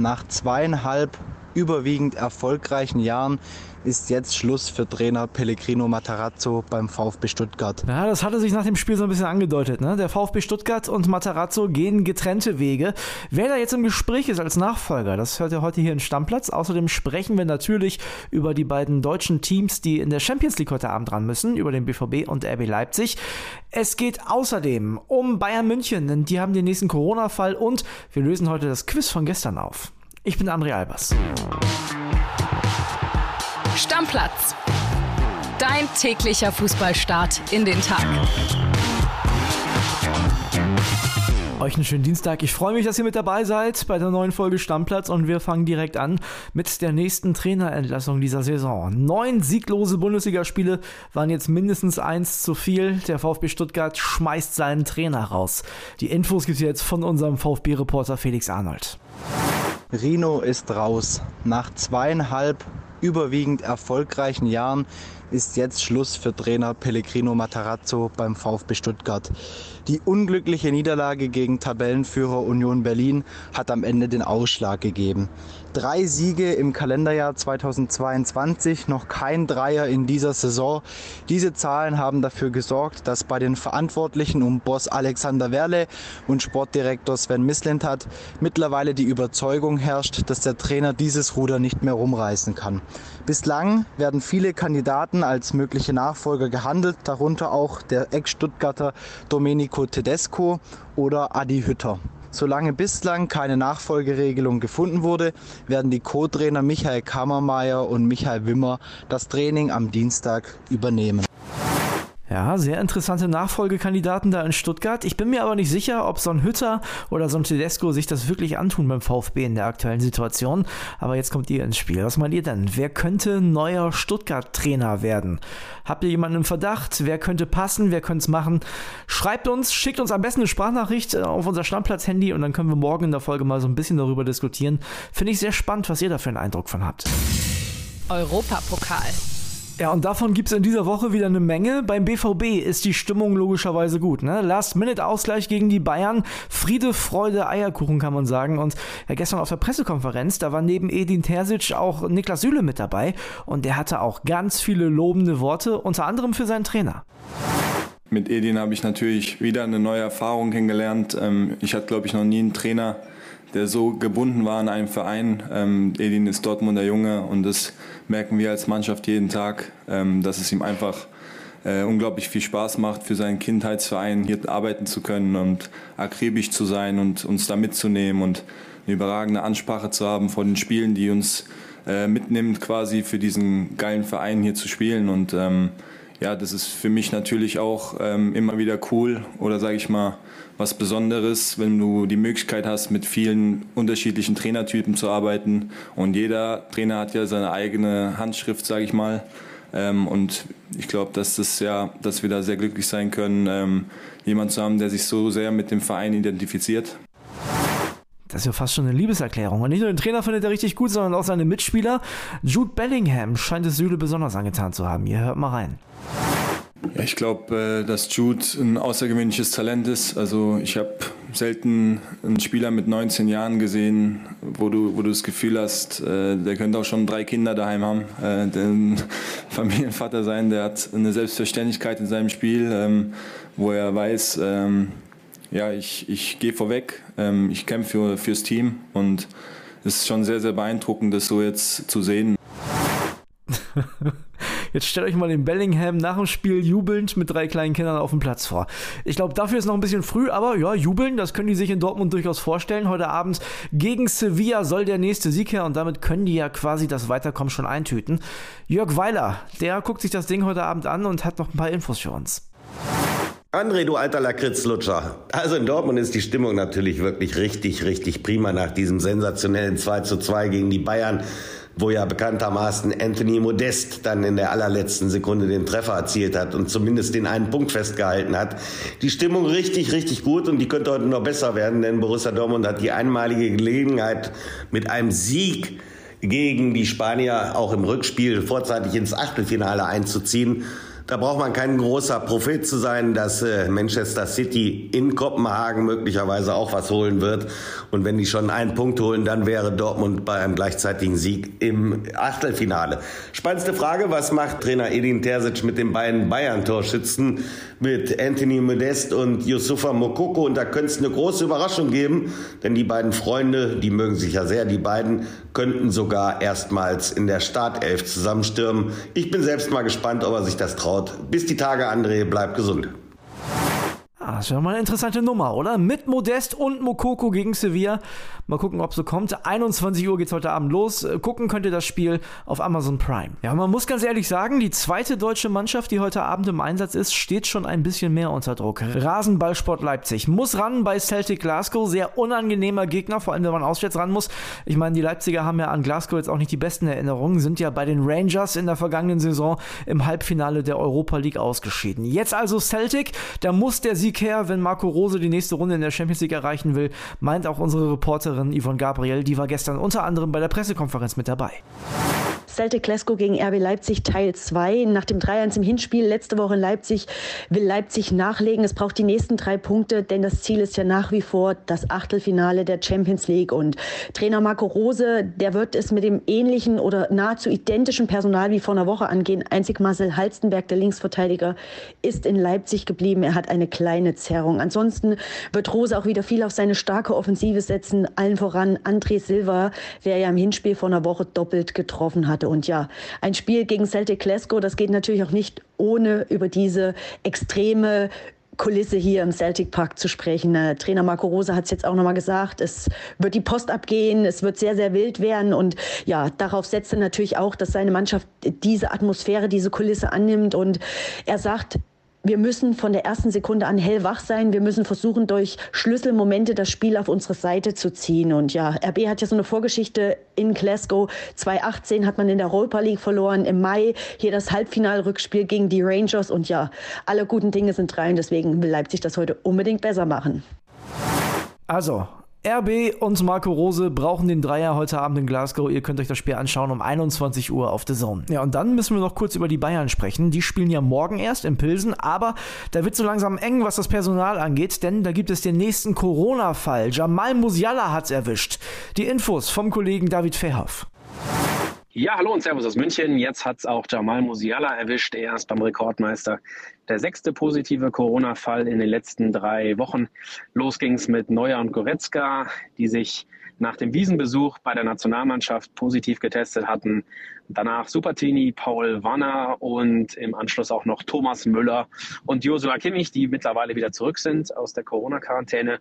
Nach zweieinhalb überwiegend erfolgreichen Jahren ist jetzt Schluss für Trainer Pellegrino Matarazzo beim VfB Stuttgart. Ja, das hatte sich nach dem Spiel so ein bisschen angedeutet. Ne? Der VfB Stuttgart und Matarazzo gehen getrennte Wege. Wer da jetzt im Gespräch ist als Nachfolger, das hört ihr heute hier in Stammplatz. Außerdem sprechen wir natürlich über die beiden deutschen Teams, die in der Champions League heute Abend dran müssen, über den BVB und RB Leipzig. Es geht außerdem um Bayern München, denn die haben den nächsten Corona-Fall und wir lösen heute das Quiz von gestern auf. Ich bin André Albers. Stammplatz. Dein täglicher Fußballstart in den Tag. Euch einen schönen Dienstag. Ich freue mich, dass ihr mit dabei seid bei der neuen Folge Stammplatz und wir fangen direkt an mit der nächsten Trainerentlassung dieser Saison. Neun sieglose Bundesligaspiele waren jetzt mindestens eins zu viel. Der VfB Stuttgart schmeißt seinen Trainer raus. Die Infos gibt es jetzt von unserem VfB-Reporter Felix Arnold. Rino ist raus. Nach zweieinhalb überwiegend erfolgreichen Jahren ist jetzt Schluss für Trainer Pellegrino Matarazzo beim VfB Stuttgart. Die unglückliche Niederlage gegen Tabellenführer Union Berlin hat am Ende den Ausschlag gegeben. Drei Siege im Kalenderjahr 2022, noch kein Dreier in dieser Saison. Diese Zahlen haben dafür gesorgt, dass bei den Verantwortlichen um Boss Alexander Werle und Sportdirektor Sven Mislintat mittlerweile die Überzeugung herrscht, dass der Trainer dieses Ruder nicht mehr rumreißen kann. Bislang werden viele Kandidaten als mögliche Nachfolger gehandelt, darunter auch der Ex-Stuttgarter Domenico Tedesco oder Adi Hütter. Solange bislang keine Nachfolgeregelung gefunden wurde, werden die Co-Trainer Michael Kammermeier und Michael Wimmer das Training am Dienstag übernehmen. Ja, sehr interessante Nachfolgekandidaten da in Stuttgart. Ich bin mir aber nicht sicher, ob so ein Hütter oder so ein Tedesco sich das wirklich antun beim VfB in der aktuellen Situation. Aber jetzt kommt ihr ins Spiel. Was meint ihr denn? Wer könnte neuer Stuttgart-Trainer werden? Habt ihr jemanden im Verdacht? Wer könnte passen? Wer könnte es machen? Schreibt uns, schickt uns am besten eine Sprachnachricht äh, auf unser Stammplatz-Handy und dann können wir morgen in der Folge mal so ein bisschen darüber diskutieren. Finde ich sehr spannend, was ihr da für einen Eindruck von habt. Europapokal. Ja, und davon gibt es in dieser Woche wieder eine Menge. Beim BVB ist die Stimmung logischerweise gut. Ne? Last-Minute-Ausgleich gegen die Bayern. Friede, Freude, Eierkuchen kann man sagen. Und ja, gestern auf der Pressekonferenz, da war neben Edin Terzic auch Niklas Süle mit dabei. Und der hatte auch ganz viele lobende Worte, unter anderem für seinen Trainer. Mit Edin habe ich natürlich wieder eine neue Erfahrung kennengelernt. Ähm, ich hatte, glaube ich, noch nie einen Trainer, der so gebunden war an einen Verein. Ähm, Edin ist Dortmunder Junge und das merken wir als Mannschaft jeden Tag, ähm, dass es ihm einfach äh, unglaublich viel Spaß macht, für seinen Kindheitsverein hier arbeiten zu können und akribisch zu sein und uns da mitzunehmen und eine überragende Ansprache zu haben vor den Spielen, die uns äh, mitnimmt, quasi für diesen geilen Verein hier zu spielen. Und ähm, ja, das ist für mich natürlich auch ähm, immer wieder cool oder sage ich mal was Besonderes, wenn du die Möglichkeit hast, mit vielen unterschiedlichen Trainertypen zu arbeiten. Und jeder Trainer hat ja seine eigene Handschrift, sage ich mal. Ähm, und ich glaube, dass das ja, dass wir da sehr glücklich sein können, ähm, jemand zu haben, der sich so sehr mit dem Verein identifiziert. Das ist ja fast schon eine Liebeserklärung. Und nicht nur den Trainer findet er richtig gut, sondern auch seine Mitspieler. Jude Bellingham scheint es Süle besonders angetan zu haben. Ihr hört mal rein. Ja, ich glaube, äh, dass Jude ein außergewöhnliches Talent ist. Also ich habe selten einen Spieler mit 19 Jahren gesehen, wo du, wo du das Gefühl hast, äh, der könnte auch schon drei Kinder daheim haben, äh, Familienvater sein. Der hat eine Selbstverständlichkeit in seinem Spiel, ähm, wo er weiß, ähm, ja, ich, ich gehe vorweg, ähm, ich kämpfe für, fürs Team und es ist schon sehr, sehr beeindruckend, das so jetzt zu sehen. Jetzt stellt euch mal den Bellingham nach dem Spiel jubelnd mit drei kleinen Kindern auf dem Platz vor. Ich glaube, dafür ist noch ein bisschen früh, aber ja, jubeln, das können die sich in Dortmund durchaus vorstellen. Heute Abend gegen Sevilla soll der nächste Sieg her und damit können die ja quasi das Weiterkommen schon eintüten. Jörg Weiler, der guckt sich das Ding heute Abend an und hat noch ein paar Infos für uns. André, du alter Lakritzlutscher. Also in Dortmund ist die Stimmung natürlich wirklich richtig, richtig prima nach diesem sensationellen 2 zu 2 gegen die Bayern wo ja bekanntermaßen Anthony Modest dann in der allerletzten Sekunde den Treffer erzielt hat und zumindest den einen Punkt festgehalten hat. Die Stimmung richtig, richtig gut und die könnte heute noch besser werden, denn Borussia Dortmund hat die einmalige Gelegenheit mit einem Sieg gegen die Spanier auch im Rückspiel vorzeitig ins Achtelfinale einzuziehen Da braucht man kein großer Prophet zu sein, dass äh, Manchester City in Kopenhagen möglicherweise auch was holen wird. Und wenn die schon einen Punkt holen, dann wäre Dortmund bei einem gleichzeitigen Sieg im Achtelfinale. Spannendste Frage, was macht Trainer Edin Terzic mit den beiden Bayern-Torschützen, mit Anthony Modest und Yusufa Mokoko? Und da könnte es eine große Überraschung geben, denn die beiden Freunde, die mögen sich ja sehr, die beiden könnten sogar erstmals in der Startelf zusammenstürmen. Ich bin selbst mal gespannt, ob er sich das traut. Bis die Tage, André, bleibt gesund. Ah, das wäre mal eine interessante Nummer, oder? Mit Modest und Mokoko gegen Sevilla. Mal gucken, ob so kommt. 21 Uhr geht's heute Abend los. Äh, gucken könnt ihr das Spiel auf Amazon Prime. Ja, man muss ganz ehrlich sagen, die zweite deutsche Mannschaft, die heute Abend im Einsatz ist, steht schon ein bisschen mehr unter Druck. Rasenballsport Leipzig muss ran bei Celtic Glasgow. Sehr unangenehmer Gegner, vor allem wenn man auswärts ran muss. Ich meine, die Leipziger haben ja an Glasgow jetzt auch nicht die besten Erinnerungen, sind ja bei den Rangers in der vergangenen Saison im Halbfinale der Europa League ausgeschieden. Jetzt also Celtic, da muss der Sieg her, wenn Marco Rose die nächste Runde in der Champions League erreichen will, meint auch unsere Reporterin Yvonne Gabriel. Die war gestern unter anderem bei der Pressekonferenz mit dabei. Celtic Glasgow gegen RB Leipzig Teil 2. Nach dem 3-1 im Hinspiel letzte Woche in Leipzig will Leipzig nachlegen. Es braucht die nächsten drei Punkte, denn das Ziel ist ja nach wie vor das Achtelfinale der Champions League. Und Trainer Marco Rose, der wird es mit dem ähnlichen oder nahezu identischen Personal wie vor einer Woche angehen. Einzig Marcel Halstenberg, der Linksverteidiger, ist in Leipzig geblieben. Er hat eine kleine Zerrung. Ansonsten wird Rose auch wieder viel auf seine starke Offensive setzen. Allen voran André Silva, der ja im Hinspiel vor einer Woche doppelt getroffen hatte. Und ja, ein Spiel gegen Celtic Glasgow, das geht natürlich auch nicht ohne über diese extreme Kulisse hier im Celtic Park zu sprechen. Äh, Trainer Marco Rose hat es jetzt auch nochmal gesagt, es wird die Post abgehen, es wird sehr, sehr wild werden und ja, darauf setzt er natürlich auch, dass seine Mannschaft diese Atmosphäre, diese Kulisse annimmt und er sagt, wir müssen von der ersten Sekunde an hellwach sein. Wir müssen versuchen, durch Schlüsselmomente das Spiel auf unsere Seite zu ziehen. Und ja, RB hat ja so eine Vorgeschichte in Glasgow. 2018 hat man in der Europa League verloren. Im Mai hier das Halbfinalrückspiel gegen die Rangers. Und ja, alle guten Dinge sind drei. Und deswegen will Leipzig das heute unbedingt besser machen. Also, RB und Marco Rose brauchen den Dreier heute Abend in Glasgow. Ihr könnt euch das Spiel anschauen um 21 Uhr auf The Zone. Ja, und dann müssen wir noch kurz über die Bayern sprechen. Die spielen ja morgen erst in Pilsen, aber da wird so langsam eng, was das Personal angeht, denn da gibt es den nächsten Corona-Fall. Jamal Musiala hat's erwischt. Die Infos vom Kollegen David Verhoff. Ja, hallo und Servus aus München. Jetzt hat es auch Jamal Musiala erwischt. Er ist beim Rekordmeister. Der sechste positive Corona-Fall in den letzten drei Wochen. Los ging es mit Neuer und Goretzka, die sich nach dem Wiesenbesuch bei der Nationalmannschaft positiv getestet hatten. Danach Supertini, Paul Wanner und im Anschluss auch noch Thomas Müller und Josua Kimmich, die mittlerweile wieder zurück sind aus der Corona-Quarantäne.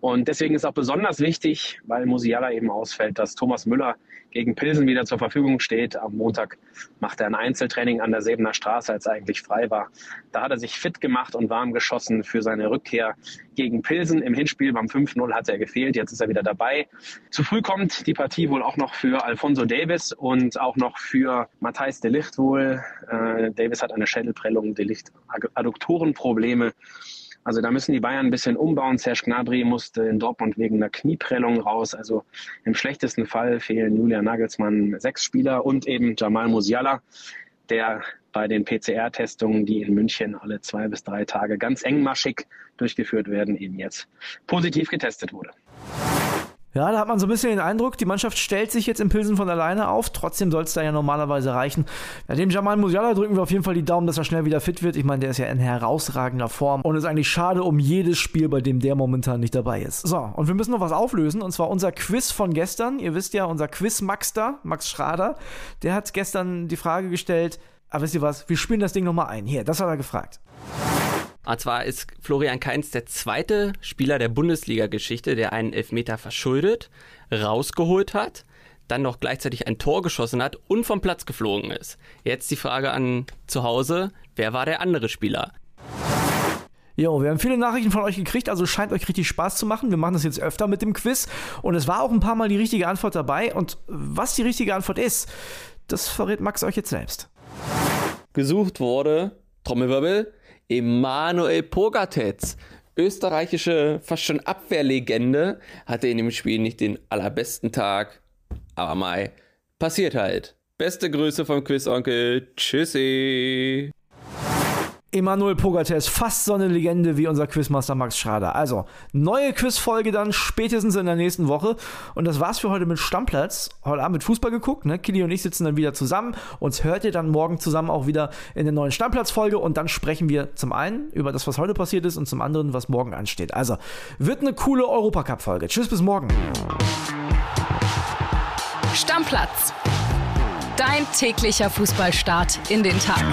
Und deswegen ist auch besonders wichtig, weil Musiala eben ausfällt, dass Thomas Müller gegen Pilsen wieder zur Verfügung steht. Am Montag macht er ein Einzeltraining an der Sebener Straße, als er eigentlich frei war. Da hat er sich fit gemacht und warm geschossen für seine Rückkehr gegen Pilsen. Im Hinspiel beim 5-0 hat er gefehlt, jetzt ist er wieder dabei. Zu früh kommt die Partie wohl auch noch für Alfonso Davis und auch noch für Matthijs de Licht wohl. Äh, Davis hat eine Schädelprellung, de Licht Adduktorenprobleme. Also da müssen die Bayern ein bisschen umbauen. Serge Gnabry musste in Dortmund wegen einer Knieprellung raus. Also im schlechtesten Fall fehlen Julian Nagelsmann sechs Spieler und eben Jamal Musiala, der bei den PCR-Testungen, die in München alle zwei bis drei Tage ganz engmaschig durchgeführt werden, eben jetzt positiv getestet wurde. Ja, da hat man so ein bisschen den Eindruck, die Mannschaft stellt sich jetzt in Pilsen von alleine auf. Trotzdem soll es da ja normalerweise reichen. Ja, dem Jamal Musiala drücken wir auf jeden Fall die Daumen, dass er schnell wieder fit wird. Ich meine, der ist ja in herausragender Form und ist eigentlich schade um jedes Spiel, bei dem der momentan nicht dabei ist. So, und wir müssen noch was auflösen und zwar unser Quiz von gestern. Ihr wisst ja, unser Quiz-Max da, Max Schrader, der hat gestern die Frage gestellt, aber ah, wisst ihr was, wir spielen das Ding nochmal ein. Hier, das hat er gefragt. Und zwar ist Florian Kainz der zweite Spieler der Bundesliga-Geschichte, der einen Elfmeter verschuldet, rausgeholt hat, dann noch gleichzeitig ein Tor geschossen hat und vom Platz geflogen ist. Jetzt die Frage an zu Hause, wer war der andere Spieler? Jo, wir haben viele Nachrichten von euch gekriegt, also scheint euch richtig Spaß zu machen. Wir machen das jetzt öfter mit dem Quiz und es war auch ein paar Mal die richtige Antwort dabei. Und was die richtige Antwort ist, das verrät Max euch jetzt selbst. Gesucht wurde, Trommelwirbel, Emanuel Pogatetz, österreichische fast schon Abwehrlegende, hatte in dem Spiel nicht den allerbesten Tag, aber Mai, passiert halt. Beste Grüße vom Quizonkel. Tschüssi. Emanuel Pogates, fast so eine Legende wie unser Quizmaster Max Schrader. Also, neue Quizfolge dann spätestens in der nächsten Woche. Und das war's für heute mit Stammplatz. Heute Abend mit Fußball geguckt, ne? Kili und ich sitzen dann wieder zusammen. Uns hört ihr dann morgen zusammen auch wieder in der neuen Stammplatz-Folge. Und dann sprechen wir zum einen über das, was heute passiert ist und zum anderen, was morgen ansteht. Also, wird eine coole Europacup-Folge. Tschüss, bis morgen. Stammplatz. Dein täglicher Fußballstart in den Tag.